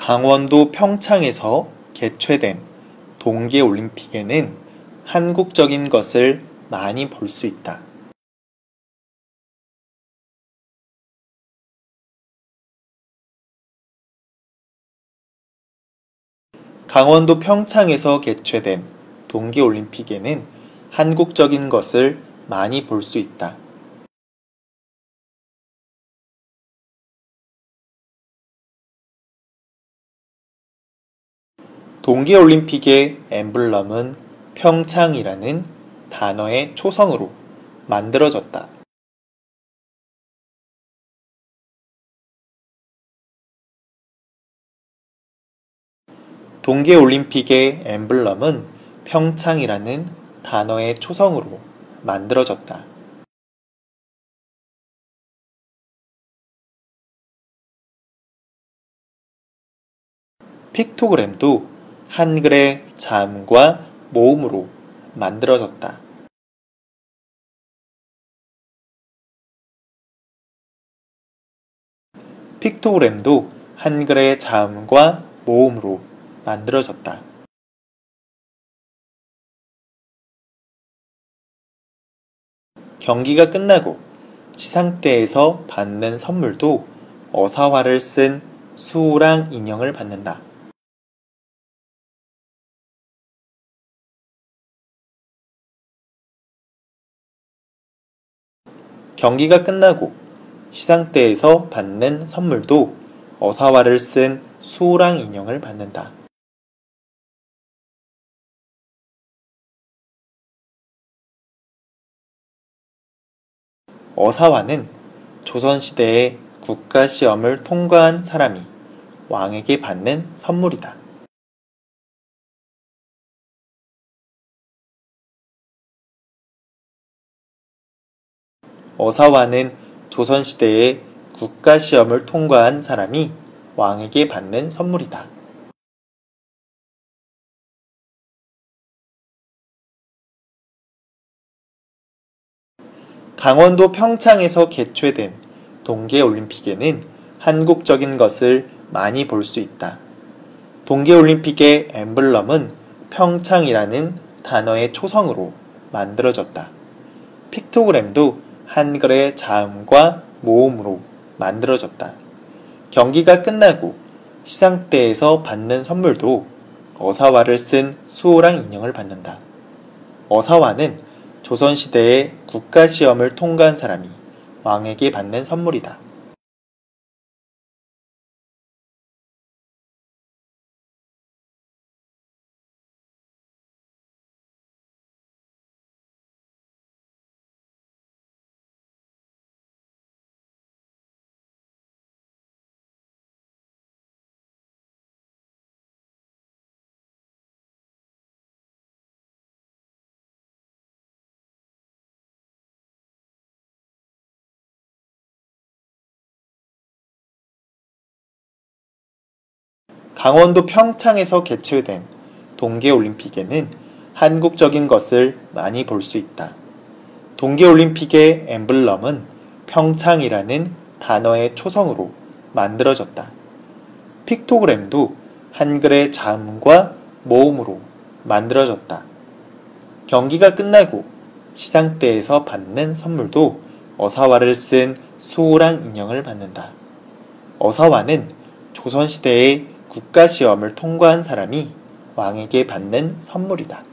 강원도 평창에서 개최된 동계올림픽에는 한국적인 것을 많이 볼 수 있다. 강원도 평창에서 개최된 동계올림픽에는 한국적인 것을 많이 볼 수 있다. 동계올림픽의 엠블럼은 평창이라는 단어의 초성으로 만들어졌다. 동계올림픽의 엠블럼은 평창이라는 단어의 초성으로 만들어졌다. 픽토그램도 한글의 자음과 모음으로 만들어졌다. 픽토그램도 한글의 자음과 모음으로 만들어졌다. 경기가 끝나고 시상대에서 받는 선물도 어사화를 쓴 수호랑 인형을 받는다. 경기가 끝나고 시상대에서 받는 선물도 어사화를 쓴 수호랑 인형을 받는다. 어사화는 조선시대에 국가시험을 통과한 사람이 왕에게 받는 선물이다. 어사화는 조선시대에 국가시험을 통과한 사람이 왕에게 받는 선물이다. 강원도 평창에서 개최된 동계올림픽에는 한국적인 것을 많이 볼 수 있다. 동계올림픽의 엠블럼은 평창이라는 단어의 초성으로 만들어졌다. 픽토그램도 한글의 자음과 모음으로 만들어졌다. 경기가 끝나고 시상대에서 받는 선물도 어사화를 쓴 수호랑 인형을 받는다. 어사화는 조선시대에 국가시험을 통과한 사람이 왕에게 받는 선물이다. 강원도 평창에서 개최된 동계올림픽에는 한국적인 것을 많이 볼 수 있다. 동계올림픽의 엠블럼은 평창이라는 단어의 초성으로 만들어졌다. 픽토그램도 한글의 자음과 모음으로 만들어졌다. 경기가 끝나고 시상대에서 받는 선물도 어사화를 쓴 수호랑 인형을 받는다. 어사화는 조선시대의 국가시험을 통과한 사람이 왕에게 받는 선물이다.